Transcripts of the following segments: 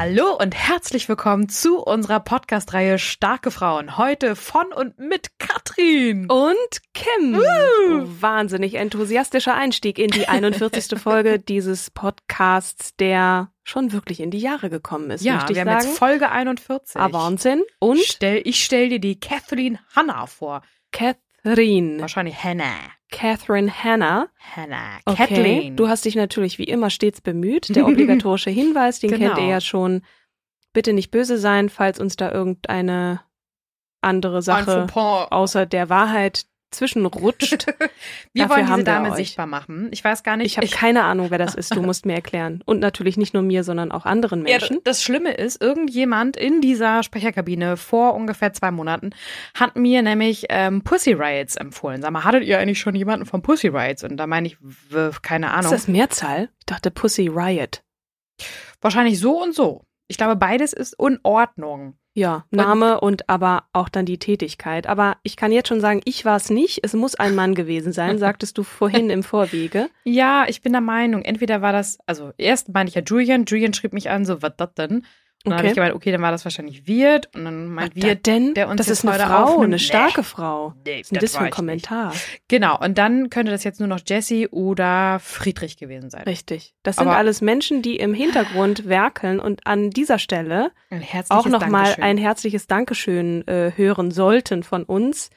Hallo und herzlich willkommen zu unserer Podcast-Reihe Starke Frauen. Heute von und mit Katrin. Und Kim. Uh. Wahnsinnig enthusiastischer Einstieg in die 41. Folge dieses Podcasts, der schon wirklich in die Jahre gekommen ist. Ja, wir sagen. haben jetzt Folge 41. Ah, Wahnsinn. Und stell, ich stell dir die Kathleen Hanna vor. Catherine. Wahrscheinlich Hannah. Catherine Hannah. Hannah. Okay. Kathleen. Du hast dich natürlich wie immer stets bemüht. Der obligatorische Hinweis, den Genau. kennt ihr ja schon. Bitte nicht böse sein, falls uns da irgendeine andere Sache außer der Wahrheit zwischenrutscht. Wir Dafür wollen diese wir Dame euch. sichtbar machen. Ich weiß gar nicht. Ich habe keine Ahnung, wer das ist. Du musst mir erklären. Und natürlich nicht nur mir, sondern auch anderen Ja, Menschen. das Schlimme ist, irgendjemand in dieser Sprecherkabine vor ungefähr zwei Monaten hat mir nämlich ähm, Pussy Riots empfohlen. Sag mal, hattet ihr eigentlich schon jemanden von Pussy Riots? Und da meine ich, keine ist Ahnung. das Mehrzahl? Ich dachte Pussy Riot. Wahrscheinlich so und so. Ich glaube, beides ist in Ordnung. Ja, Name und aber auch dann die Tätigkeit. Aber ich kann jetzt schon sagen, ich war es nicht. Es muss ein Mann gewesen sein, sagtest du vorhin im Vorwege. Ja, ich bin der Meinung, entweder war das, also erst meinte ich ja Julian, Julian schrieb mich an, so, was das denn? Und dann habe Okay. ich gemeint, okay, dann war das wahrscheinlich Wirt. Und dann meint Was Wirt, denn? der uns das ist eine Frau, aufnimmt. eine starke. Frau. Nee, Was ist denn das ein Kommentar? Genau, und dann könnte das jetzt nur noch Jesse oder Friedrich gewesen sein. Richtig. Das sind Aber- alles Menschen, die im Hintergrund werkeln und an dieser Stelle Ein auch nochmal ein herzliches Dankeschön äh, hören sollten von uns.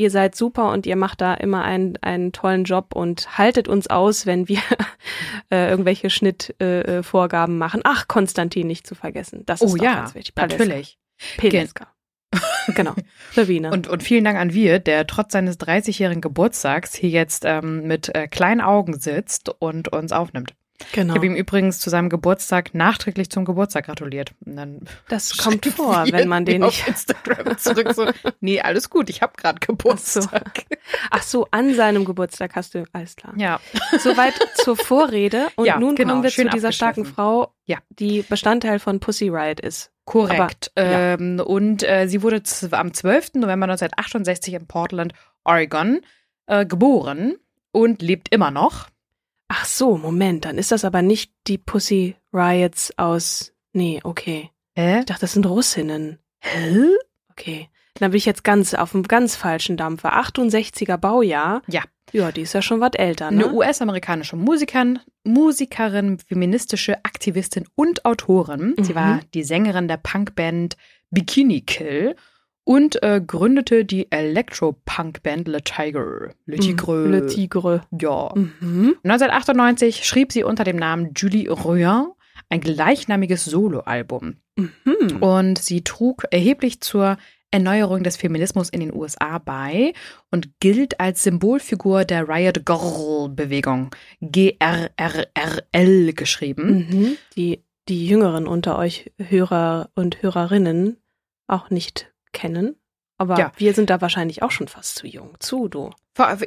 Ihr seid super und ihr macht da immer einen, einen tollen Job und haltet uns aus, wenn wir äh, irgendwelche Schnittvorgaben äh, Vorgaben machen. Ach, Konstantin nicht zu vergessen. Das ist Oh ja, ganz wichtig. Paleska. natürlich. Peleska. genau. Sabine. Und, und vielen Dank an Wir, der trotz seines 30-jährigen Geburtstags hier jetzt ähm, mit äh, kleinen Augen sitzt und uns aufnimmt. Genau. Ich habe ihm übrigens zu seinem Geburtstag nachträglich zum Geburtstag gratuliert. Und dann Das kommt vor, wenn man den nicht. auf Instagram zurück so, nee, alles gut, ich habe gerade Geburtstag. Ach so, an seinem Geburtstag hast du, alles klar. Ja, Soweit zur Vorrede. Und Ja, nun genau, kommen wir zu dieser starken. Frau, Ja. die Bestandteil von Pussy Riot ist. korrekt. Aber, ja. ähm, und äh, sie wurde am 12. November 1968 in Portland, Oregon, äh, geboren und lebt immer noch. Ach so, Moment, dann ist das aber nicht die Pussy Riots aus. Nee, okay. Hä? Ich dachte, das sind Russinnen. Hä? Okay. Dann bin ich jetzt ganz auf einem ganz falschen Dampfer. 68er Baujahr. Ja. Ja, die ist ja schon was älter, ne? Eine US-amerikanische Musikerin, Musikerin, feministische Aktivistin und Autorin. Sie Mhm. war die Sängerin der Punkband Bikini Kill und äh, gründete die Electro-Punk-Band Le Tiger. Le Tigre. Le Tigre. Ja. Mhm. 1998 schrieb sie unter dem Namen Julie Ruin ein gleichnamiges Soloalbum. Mhm. Und sie trug erheblich zur Erneuerung des Feminismus in den USA bei und gilt als Symbolfigur der Riot Girl Bewegung, GRRRL geschrieben. Mhm. Die, die Jüngeren unter euch Hörer und Hörerinnen auch nicht kennen. Aber Ja. wir sind da wahrscheinlich auch schon fast zu jung. Zu, du.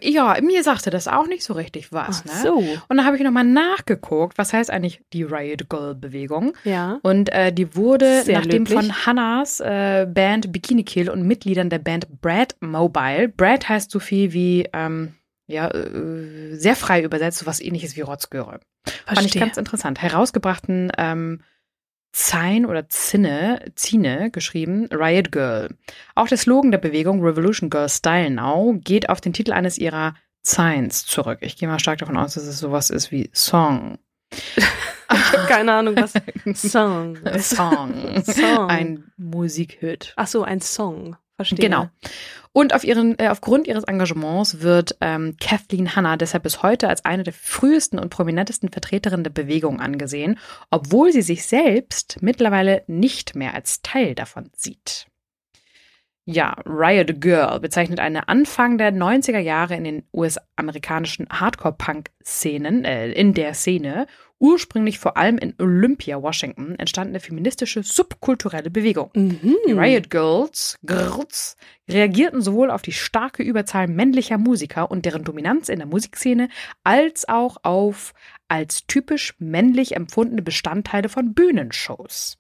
Ja, mir sagte das auch nicht so richtig was. Ach Ne? so. Und dann habe ich nochmal nachgeguckt, was heißt eigentlich die Riot Girl Bewegung. Ja. Und äh, die wurde Sehr nach dem löblich. von Hannahs äh, Band Bikini Kill und Mitgliedern der Band Brad Mobile. Brad heißt so viel wie, ähm, ja, äh, sehr frei übersetzt, so was ähnliches wie Rotzgöre. Fand ich Verstehe. ganz interessant. Herausgebrachten ähm, Zine oder Zinne, Zine geschrieben, Riot Girl. Auch der Slogan der Bewegung Revolution Girl Style Now geht auf den Titel eines ihrer Zines zurück. Ich gehe mal stark davon aus, dass es sowas ist wie Song. ich habe keine Ahnung, was Song. Song. Song. Ein Musikhit. Ach so, ein Song. Verstehe. Genau. Und auf ihren, äh, aufgrund ihres Engagements wird ähm, Kathleen Hanna deshalb bis heute als eine der frühesten und prominentesten Vertreterinnen der Bewegung angesehen, obwohl sie sich selbst mittlerweile nicht mehr als Teil davon sieht. Ja, Riot Girl bezeichnet eine Anfang der 90er Jahre in den US-amerikanischen Hardcore-Punk-Szenen, äh, in der Szene, ursprünglich vor allem in Olympia, Washington, entstandene feministische subkulturelle Bewegung. Mhm. Die Riot Girls, Girls reagierten sowohl auf die starke Überzahl männlicher Musiker und deren Dominanz in der Musikszene, als auch auf als typisch männlich empfundene Bestandteile von Bühnenshows.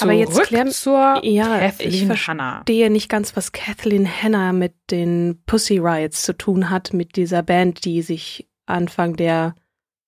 Aber jetzt Zurück klären- zur Ja, ich Kathleen verstehe Hanna. verstehe nicht ganz, was Kathleen Hanna mit den Pussy Riots zu tun hat, mit dieser Band, die sich Anfang der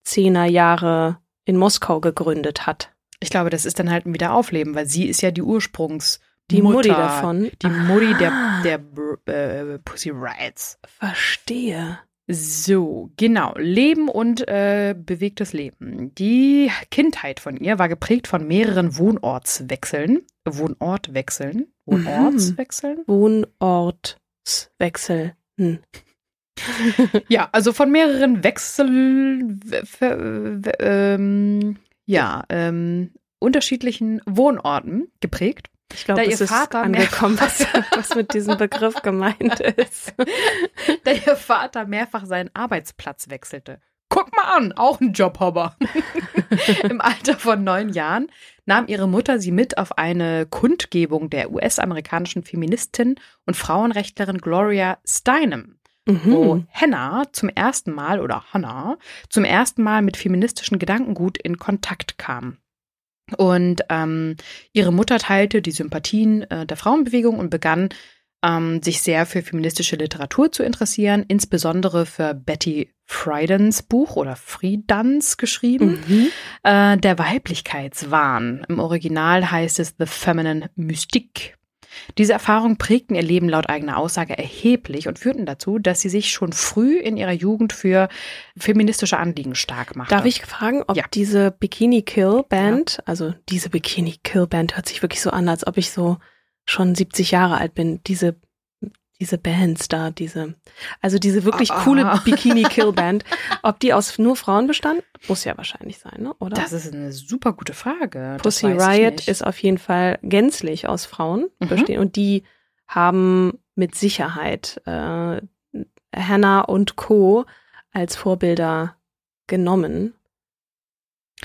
10er Jahre in Moskau gegründet hat. Ich glaube, das ist dann halt ein Wiederaufleben, weil sie ist ja die Ursprungs Die Mutter, Mutti davon. Die Mutti der, Ah. der äh, Pussy Riots. Verstehe. So, genau. Leben und äh, bewegtes Leben. Die Kindheit von ihr war geprägt von mehreren Wohnortswechseln. Wohnortwechseln? Wohnortswechseln? Wohnortswechsel. Hm. Ja, also von mehreren Wechsel, ähm, ja, ähm, unterschiedlichen Wohnorten geprägt. Ich glaube, es ist Vater angekommen, was, was mit diesem Begriff gemeint ist. da ihr Vater mehrfach seinen Arbeitsplatz wechselte. Guck mal an, auch ein Jobhopper. Im Alter von neun Jahren nahm ihre Mutter sie mit auf eine Kundgebung der US-amerikanischen Feministin und Frauenrechtlerin Gloria Steinem, wo Mhm. Hannah zum ersten Mal oder Hannah zum ersten Mal mit feministischen Gedankengut in Kontakt kam. Und ähm, ihre Mutter teilte die Sympathien äh, der Frauenbewegung und begann ähm, sich sehr für feministische Literatur zu interessieren, insbesondere für Betty Friedens Buch oder Friedans geschrieben, Mhm. äh, der Weiblichkeitswahn. Im Original heißt es The Feminine Mystique. Diese Erfahrungen prägten ihr Leben laut eigener Aussage erheblich und führten dazu, dass sie sich schon früh in ihrer Jugend für feministische Anliegen stark machte. Darf ich fragen, ob Ja. diese Bikini Kill Band, also diese Bikini Kill Band hört sich wirklich so an, als ob ich so schon 70 Jahre alt bin. Diese diese Bands da, diese, also diese wirklich Ah. coole Bikini Kill Band, ob die aus nur Frauen bestand? Muss ja wahrscheinlich sein, ne? Oder? Das ist eine super gute Frage. Pussy Riot ist auf jeden Fall gänzlich aus Frauen Mhm. bestehen und die haben mit Sicherheit äh, Hannah und Co. als Vorbilder genommen.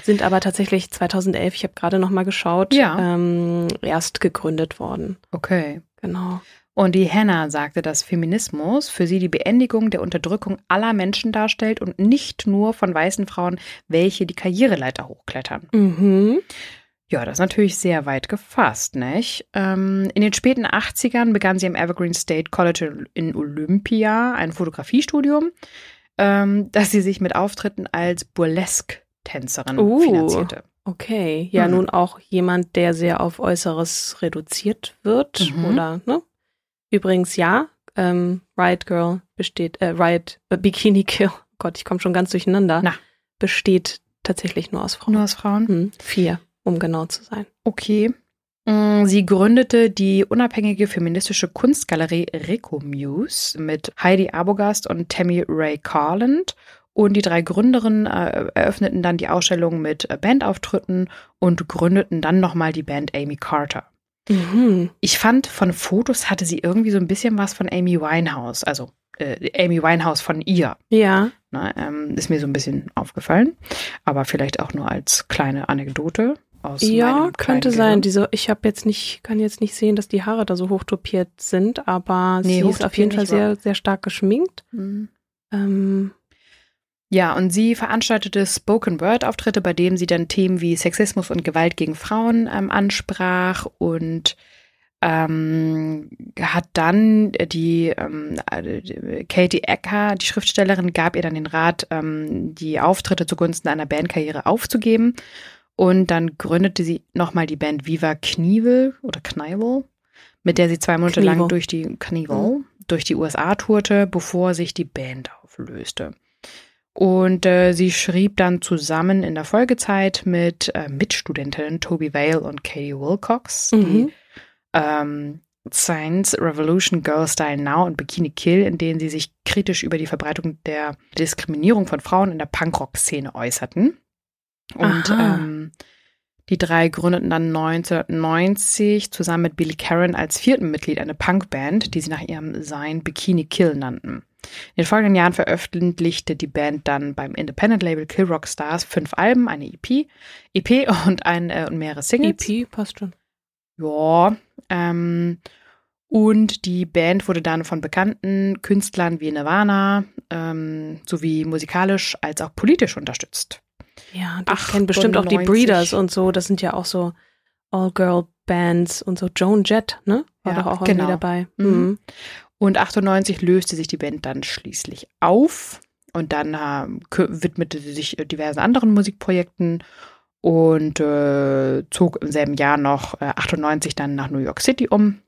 Sind aber tatsächlich 2011, ich habe gerade noch mal geschaut, Ja. ähm, erst gegründet worden. Okay. Genau. Und die Hannah sagte, dass Feminismus für sie die Beendigung der Unterdrückung aller Menschen darstellt und nicht nur von weißen Frauen, welche die Karriereleiter hochklettern. Mhm. Ja, das ist natürlich sehr weit gefasst, nicht? Ähm, in den späten 80ern begann sie am Evergreen State College in Olympia ein Fotografiestudium, ähm, das sie sich mit Auftritten als Burlesque-Tänzerin Uh. finanzierte. Okay. Ja, Mhm. nun auch jemand, der sehr auf Äußeres reduziert wird, Mhm. oder, ne? Übrigens, ja, ähm, Riot Girl besteht, äh, Riot äh, Bikini Kill, Gott, ich komme schon ganz durcheinander, Na. besteht tatsächlich nur aus Frauen. Nur aus Frauen? Hm, vier, um genau zu sein. Okay. Mm, Sie gründete die unabhängige feministische Kunstgalerie Recomuse mit Heidi Arbogast und Tammy Ray Carland. Und die drei Gründerinnen äh, eröffneten dann die Ausstellung mit Bandauftritten und gründeten dann nochmal die Band Amy Carter. Mhm. Ich fand, von Fotos hatte sie irgendwie so ein bisschen was von Amy Winehouse, also äh, Amy Winehouse von ihr. Ja, Ne, ähm, ist mir so ein bisschen aufgefallen, aber vielleicht auch nur als kleine Anekdote aus ja, könnte sein. Diese, ich habe jetzt nicht, kann jetzt nicht sehen, dass die Haare da so hochtopiert sind, aber Nee, sie ist auf jeden Fall sehr, sehr stark geschminkt. Mhm. Ähm, Ja, und sie veranstaltete Spoken Word Auftritte, bei denen sie dann Themen wie Sexismus und Gewalt gegen Frauen ähm, ansprach und ähm, hat dann die ähm, äh, Katie Ecker, die Schriftstellerin, gab ihr dann den Rat, ähm, die Auftritte zugunsten einer Bandkarriere aufzugeben. Und dann gründete sie nochmal die Band Viva Knievel oder Knievel, mit der sie zwei Monate Knievel. lang durch die Knievel, durch die USA tourte, bevor sich die Band auflöste. Und äh, sie schrieb dann zusammen in der Folgezeit mit äh, Mitstudentinnen Toby Vale und Katie Wilcox, die Mhm. ähm, Science Revolution Girl Style Now und Bikini Kill, in denen sie sich kritisch über die Verbreitung der Diskriminierung von Frauen in der Punkrock-Szene äußerten. Und ähm, die drei gründeten dann 1990 zusammen mit Billy Karen als vierten Mitglied eine Punkband, die sie nach ihrem Sein Bikini Kill nannten. In den folgenden Jahren veröffentlichte die Band dann beim Independent-Label Kill Rock Stars fünf Alben, eine EP, EP und, ein, äh, und mehrere Singles. EP passt schon. Ja. Ähm, und die Band wurde dann von bekannten Künstlern wie Nirvana ähm, sowie musikalisch als auch politisch unterstützt. Ja, du kennst bestimmt auch die 98. Breeders und so. Das sind ja auch so All-Girl-Bands und so. Joan Jett, ne? War Ja, doch auch genau. irgendwie dabei. Mhm. Und 98 löste sich die Band dann schließlich auf und dann kü- widmete sie sich diversen anderen Musikprojekten und äh, zog im selben Jahr noch äh, 98 dann nach New York City um,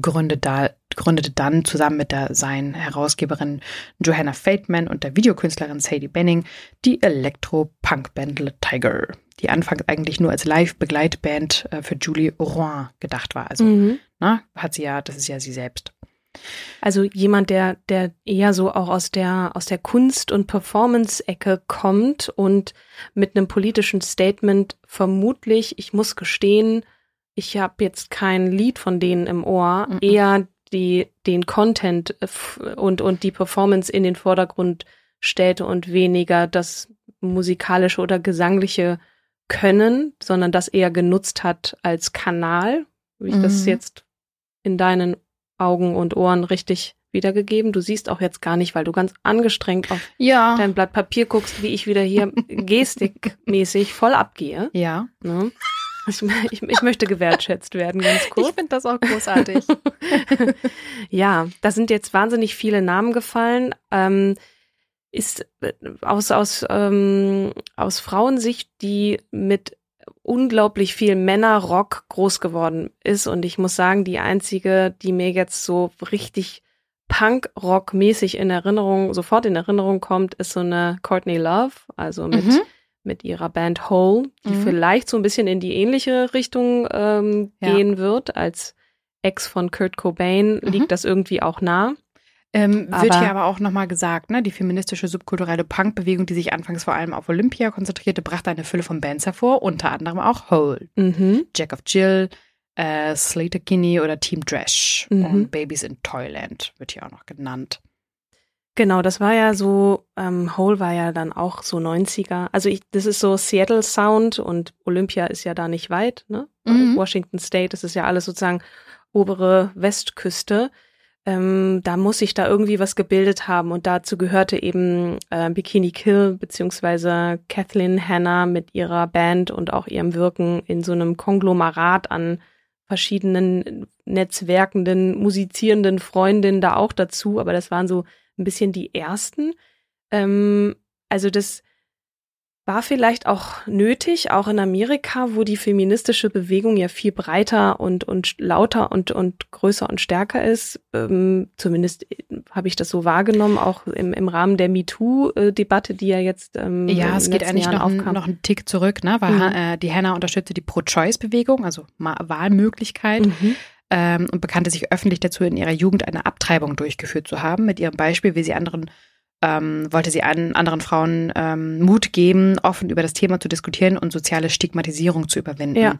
gründete, da, gründete dann zusammen mit der seinen Herausgeberin Johanna Fateman und der Videokünstlerin Sadie Benning die Elektro-Punk-Band Le Tiger, die anfangs eigentlich nur als Live-Begleitband äh, für Julie Rouen gedacht war. Also Mhm. ne, hat sie ja, das ist ja sie selbst. Also jemand, der, der eher so auch aus der, aus der Kunst- und Performance-Ecke kommt und mit einem politischen Statement vermutlich, ich muss gestehen, ich habe jetzt kein Lied von denen im Ohr, Mhm. eher die, den Content äh, und, und die Performance in den Vordergrund stellte und weniger das musikalische oder gesangliche Können, sondern das eher genutzt hat als Kanal. Habe ich das Mhm. jetzt in deinen Augen und Ohren richtig wiedergegeben? Du siehst auch jetzt gar nicht, weil du ganz angestrengt auf Ja. dein Blatt Papier guckst, wie ich wieder hier gestikmäßig voll abgehe. Ja. Ne? Ich, ich, ich möchte gewertschätzt werden, ganz kurz. finde das auch großartig. Ja, da sind jetzt wahnsinnig viele Namen gefallen. Ähm, ist äh, aus, aus, ähm, aus Frauensicht, die mit unglaublich viel Männerrock groß geworden ist. Und ich muss sagen, die einzige, die mir jetzt so richtig Punk-Rock-mäßig in Erinnerung, sofort in Erinnerung kommt, ist so eine Courtney Love, also mit, Mhm. mit ihrer Band Hole, die Mhm. vielleicht so ein bisschen in die ähnliche Richtung ähm, Ja. gehen wird. Als Ex von Kurt Cobain Mhm. liegt das irgendwie auch nah. Ähm, wird Aber- hier aber auch nochmal gesagt, ne? Die feministische subkulturelle Punkbewegung, die sich anfangs vor allem auf Olympia konzentrierte, brachte eine Fülle von Bands hervor, unter anderem auch Hole, Mhm. Jack of Jill, äh, Slater Kinney oder Team Trash Mhm. und Babies in Toyland wird hier auch noch genannt. Genau, das war ja so, ähm, Hole war ja dann auch so 90er. Also ich, das ist so Seattle Sound und Olympia ist ja da nicht weit, ne? Mhm. Washington State, das ist ja alles sozusagen obere Westküste. Ähm, da muss sich da irgendwie was gebildet haben und dazu gehörte eben äh, Bikini Kill beziehungsweise Kathleen Hanna mit ihrer Band und auch ihrem Wirken in so einem Konglomerat an verschiedenen netzwerkenden, musizierenden Freundinnen da auch dazu, aber das waren so ein bisschen die ersten. Ähm, also das war vielleicht auch nötig, auch in Amerika, wo die feministische Bewegung ja viel breiter und, und lauter und, und größer und stärker ist. Ähm, zumindest äh, habe ich das so wahrgenommen, auch im, im Rahmen der MeToo-Debatte, die ja jetzt ähm, Ja, es geht eigentlich Jahren noch, aufkam. noch einen Tick zurück, ne? Weil Mhm. äh, die Hannah unterstützte die Pro-Choice-Bewegung, also Ma Wahlmöglichkeit. Mhm. ähm, und bekannte sich öffentlich dazu, in ihrer Jugend eine Abtreibung durchgeführt zu haben. Mit ihrem Beispiel, wie sie anderen, ähm, wollte sie an, anderen Frauen ähm, Mut geben, offen über das Thema zu diskutieren und soziale Stigmatisierung zu überwinden. Ja.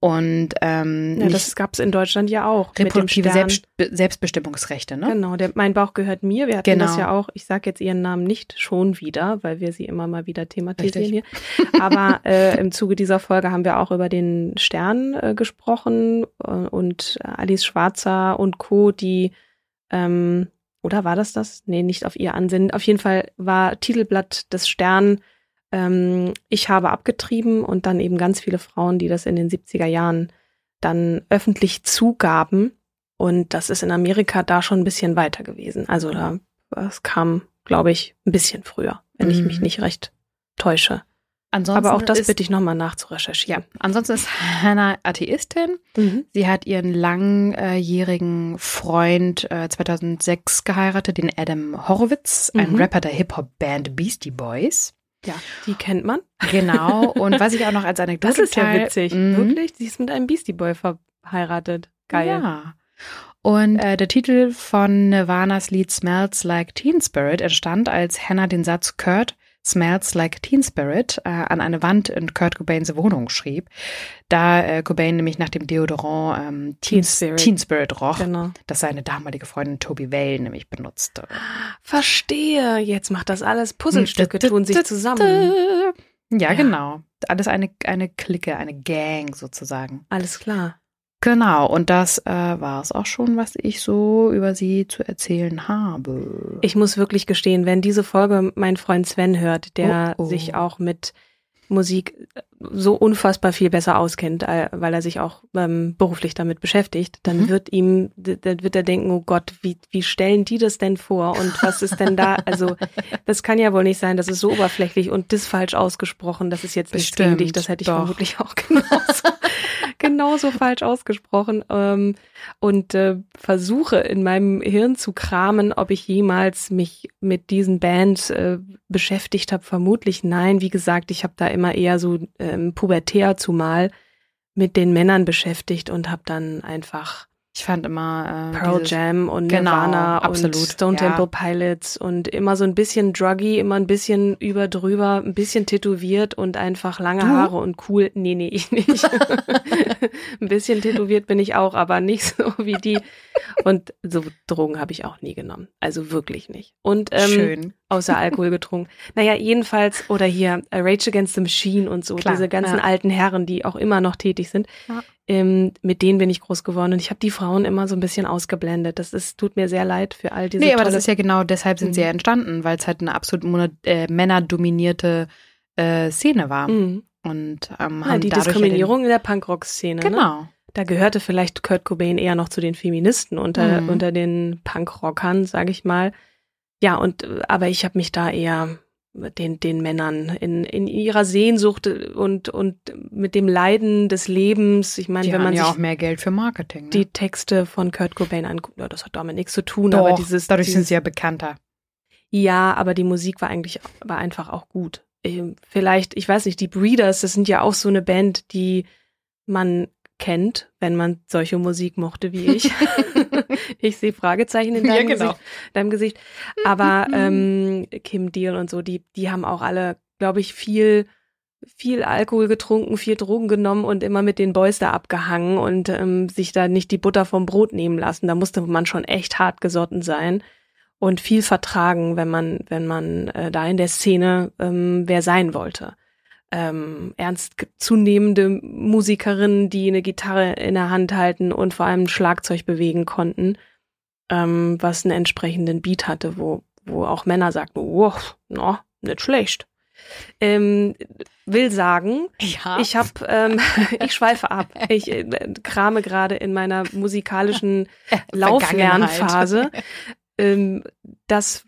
Und ähm, Ja, das gab es in Deutschland ja auch. reproduktive. Selbst, Selbstbestimmungsrechte, ne? Genau, der, mein Bauch gehört mir. Wir hatten Genau. das ja auch. Ich sage jetzt ihren Namen nicht schon wieder, weil wir sie immer mal wieder thematisieren Richtig. hier. Aber äh, im Zuge dieser Folge haben wir auch über den Stern äh, gesprochen äh, und Alice Schwarzer und Co., die ähm, oder war das das? Nee, nicht auf ihr Ansinnen. Auf jeden Fall war Titelblatt des Stern ähm, Ich habe abgetrieben und dann eben ganz viele Frauen, die das in den 70er Jahren dann öffentlich zugaben. Und das ist in Amerika da schon ein bisschen weiter gewesen. Also da, das kam, glaube ich, ein bisschen früher, wenn ich Mhm. mich nicht recht täusche. Ansonsten Aber auch das ist, bitte ich nochmal nachzurecherchieren. Ja, ansonsten ist Hannah Atheistin. Mhm. Sie hat ihren langjährigen Freund äh, 2006 geheiratet, den Adam Horowitz, ein Mhm. Rapper der Hip-Hop-Band Beastie Boys. Ja, die kennt man. Genau. Und was ich auch noch als Anekdote Das ist ja witzig. Mhm. Wirklich? Sie ist mit einem Beastie Boy verheiratet. Geil. Ja. Und äh, der Titel von Nirvanas Lied Smells Like Teen Spirit entstand, als Hannah den Satz Kurt Smells Like Teen Spirit äh, an eine Wand in Kurt Cobains Wohnung schrieb, da äh, Cobain nämlich nach dem Deodorant ähm, Teen, Teen Spirit. Teen Spirit roch, Genau. das seine damalige Freundin Toby Vale nämlich benutzte. Verstehe. Jetzt macht das alles. Puzzlestücke tun sich zusammen. Ja, Ja. genau. Alles eine, eine Clique, eine Gang sozusagen. Alles klar. Genau, und das äh, war es auch schon, was ich so über sie zu erzählen habe. Ich muss wirklich gestehen, wenn diese Folge mein Freund Sven hört, der Oh, oh. sich auch mit Musik so unfassbar viel besser auskennt, äh, weil er sich auch ähm, beruflich damit beschäftigt, dann Mhm. wird ihm, dann wird er denken, oh Gott, wie, wie stellen die das denn vor und was ist denn da? Also das kann ja wohl nicht sein, das ist so oberflächlich und das falsch ausgesprochen, das ist jetzt nicht gegen dich, das hätte ich doch. vermutlich auch genauso, genauso falsch ausgesprochen ähm, und äh, versuche in meinem Hirn zu kramen, ob ich jemals mich mit diesen Bands äh, beschäftigt habe. Vermutlich nein. Wie gesagt, ich habe da immer eher so ähm, pubertär zumal mit den Männern beschäftigt und habe dann einfach Ich fand immer äh, Pearl Jam und Genau, Nirvana absolut, und Stone ja. Temple Pilots und immer so ein bisschen druggy, immer ein bisschen über drüber, ein bisschen tätowiert und einfach lange? Haare und cool. Nee, nee, ich nicht. ein bisschen tätowiert bin ich auch, aber nicht so wie die. Und so Drogen habe ich auch nie genommen. Also wirklich nicht. Und ähm, Schön. außer Alkohol getrunken. Naja, jedenfalls, oder hier äh, Rage Against the Machine und so, Klar, diese ganzen ja. alten Herren, die auch immer noch tätig sind, Ja. Ähm, mit denen bin ich groß geworden. Und ich habe die Frauen immer so ein bisschen ausgeblendet. Das ist, tut mir sehr leid für all diese Nee, aber das ist ja genau deshalb sind sie Mhm. ja entstanden, weil es halt eine absolut äh, männerdominierte äh, Szene war. Mhm. Und ähm, Ja, haben die Diskriminierung in der Punkrock-Szene. Ja Ne? genau. Da gehörte vielleicht Kurt Cobain eher noch zu den Feministen unter, Mhm. unter den Punkrockern, sage ich mal. Ja, und aber ich habe mich da eher den, den Männern in, in ihrer Sehnsucht und, und mit dem Leiden des Lebens. Ich meine, Die wenn haben man ja sich auch mehr Geld für Marketing. Ne? die Texte von Kurt Cobain anguckt, ja, das hat damit nichts zu tun, Doch, aber dieses, dadurch dieses sind sie ja bekannter. ja, aber die Musik war eigentlich war einfach auch gut. Ähm, Vielleicht, ich weiß nicht, die Breeders, das sind ja auch so eine Band, die man kennt, wenn man solche Musik mochte wie ich. ich sehe Fragezeichen in deinem, Ja, genau. Gesicht, deinem Gesicht. Aber ähm, Kim Deal und so, die, die haben auch alle, glaube ich, viel viel Alkohol getrunken, viel Drogen genommen und immer mit den Boys da abgehangen und ähm, sich da nicht die Butter vom Brot nehmen lassen. Da musste man schon echt hart gesotten sein und viel vertragen, wenn man, wenn man äh, da in der Szene ähm, wer sein wollte. Ähm, ernst zunehmende Musikerinnen, die eine Gitarre in der Hand halten und vor allem ein Schlagzeug bewegen konnten, ähm, was einen entsprechenden Beat hatte, wo, wo auch Männer sagten, wow, no, nicht schlecht. Ähm, will sagen, Ja. ich habe, ähm, ich schweife ab. Ich äh, krame gerade in meiner musikalischen Lauflernphase. ähm, das,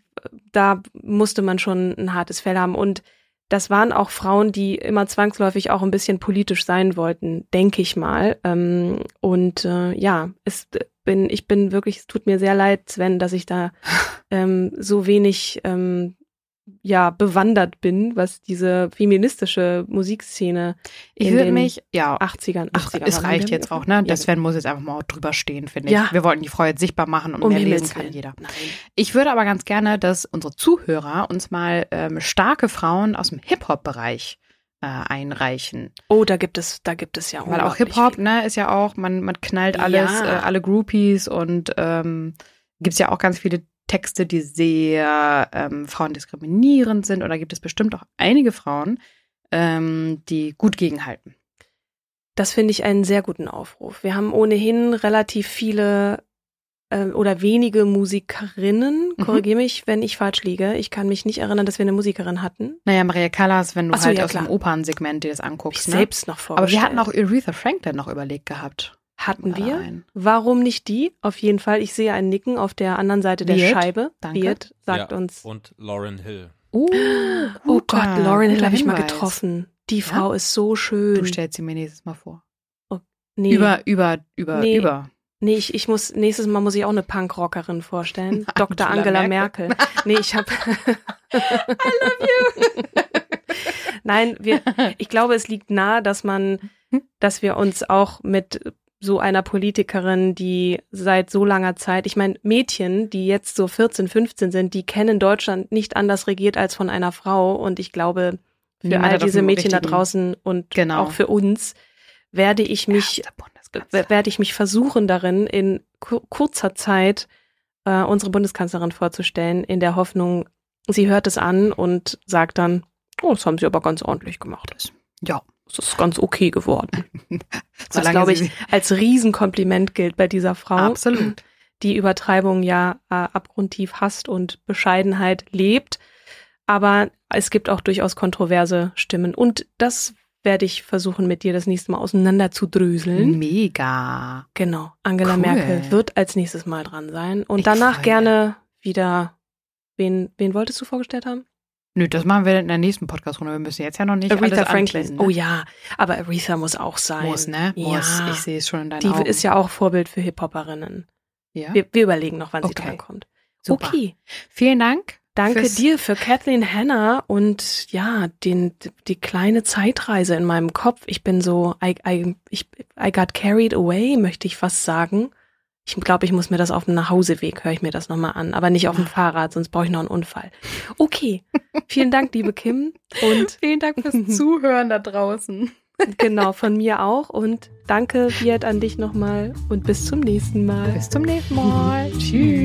da musste man schon ein hartes Fell haben. Und das waren auch Frauen, die immer zwangsläufig auch ein bisschen politisch sein wollten, denke ich mal. Ähm, und äh, ja, es bin, ich bin wirklich, es tut mir sehr leid, Sven, dass ich da ähm, so wenig ähm, ja bewandert bin, was diese feministische Musikszene ich in würde den mich, ja, 80ern, Ach, 80er es reicht jetzt auch, ne? Der Sven muss jetzt einfach mal drüber stehen, finde ich. Ja. Wir wollten die Frau jetzt sichtbar machen und um mehr lesen kann jeder. Nein. Ich würde aber ganz gerne, dass unsere Zuhörer uns mal ähm, starke Frauen aus dem Hip-Hop-Bereich äh, einreichen. Oh, da gibt es, da gibt es ja Weil auch Hip-Hop, ne, ist ja auch, man, man knallt alles, Ja. äh, alle Groupies und ähm, gibt's ja auch ganz viele Texte, die sehr ähm, frauendiskriminierend sind. Oder gibt es bestimmt auch einige Frauen, ähm, die gut gegenhalten. Das finde ich einen sehr guten Aufruf. Wir haben ohnehin relativ viele äh, oder wenige Musikerinnen. Mhm. Korrigiere mich, wenn ich falsch liege. Ich kann mich nicht erinnern, dass wir eine Musikerin hatten. Naja, Maria Callas, wenn du so, halt ja, aus klar. dem Opernsegment dir das Hab ich anguckst. Ne? selbst noch Aber wir vorgestellt. hatten auch Aretha Franklin noch überlegt gehabt. Hatten wir. rein. Warum nicht die? Auf jeden Fall. Ich sehe ein Nicken auf der anderen Seite der Scheibe. danke. Wirt sagt Ja, uns. Und Lauren Hill. Oh, Oh Gott, Lauren Hill habe ich mal getroffen. Die Frau ist so schön. Du stellst sie mir nächstes Mal vor. nee, Über, über, über, Nee. über. nee ich, ich muss, nächstes Mal muss ich auch eine Punkrockerin vorstellen. Dr. Angela Angela Merkel. Nee, ich habe. I love you. Nein, wir, ich glaube, es liegt nahe, dass man, dass wir uns auch mit so einer Politikerin, die seit so langer Zeit, ich meine, Mädchen, die jetzt so 14, 15 sind, die kennen Deutschland nicht anders regiert als von einer Frau. Und ich glaube, für Niemand all diese Mädchen da draußen und Genau. auch für uns werde ich mich werde ich mich versuchen darin, in ku- kurzer Zeit äh, unsere Bundeskanzlerin vorzustellen, in der Hoffnung, sie hört es an und sagt dann, oh, das haben sie aber ganz ordentlich gemacht. Ja. Das ist ganz okay geworden. Was, glaube ich, als Riesenkompliment gilt bei dieser Frau, Absolut. die Übertreibung ja äh, abgrundtief hasst und Bescheidenheit lebt. Aber es gibt auch durchaus kontroverse Stimmen. Und das werde ich versuchen, mit dir das nächste Mal auseinander zu dröseln. Mega. Genau. Angela Cool. Merkel wird als nächstes Mal dran sein. Und Ich danach freu gerne wieder. Wen, wen wolltest du vorgestellt haben? Nö, das machen wir in der nächsten Podcast-Runde. Wir müssen jetzt ja noch nicht Aretha alles Franklin. anteasen, ne? Oh ja, aber Aretha muss auch sein. Muss, ne? Muss. Ja. Ich sehe es schon in deinen Die Augen. ist ja auch Vorbild für Hip-Hoperinnen. ja? Wir, wir überlegen noch, wann sie Okay. dran kommt. Super. Okay. Vielen Dank. Danke dir für Kathleen Hanna und ja, den, die kleine Zeitreise in meinem Kopf. Ich bin so, I, I, ich, I got carried away, möchte ich fast sagen. Ich glaube, ich muss mir das auf dem Nachhauseweg, höre ich mir das nochmal an, aber nicht auf dem Fahrrad, sonst brauche ich noch einen Unfall. Okay, vielen Dank, liebe Kim. Und Vielen Dank fürs Zuhören da draußen. genau, von mir auch. Und danke, Viet, an dich nochmal und bis zum nächsten Mal. Bis zum nächsten Mal. Tschüss.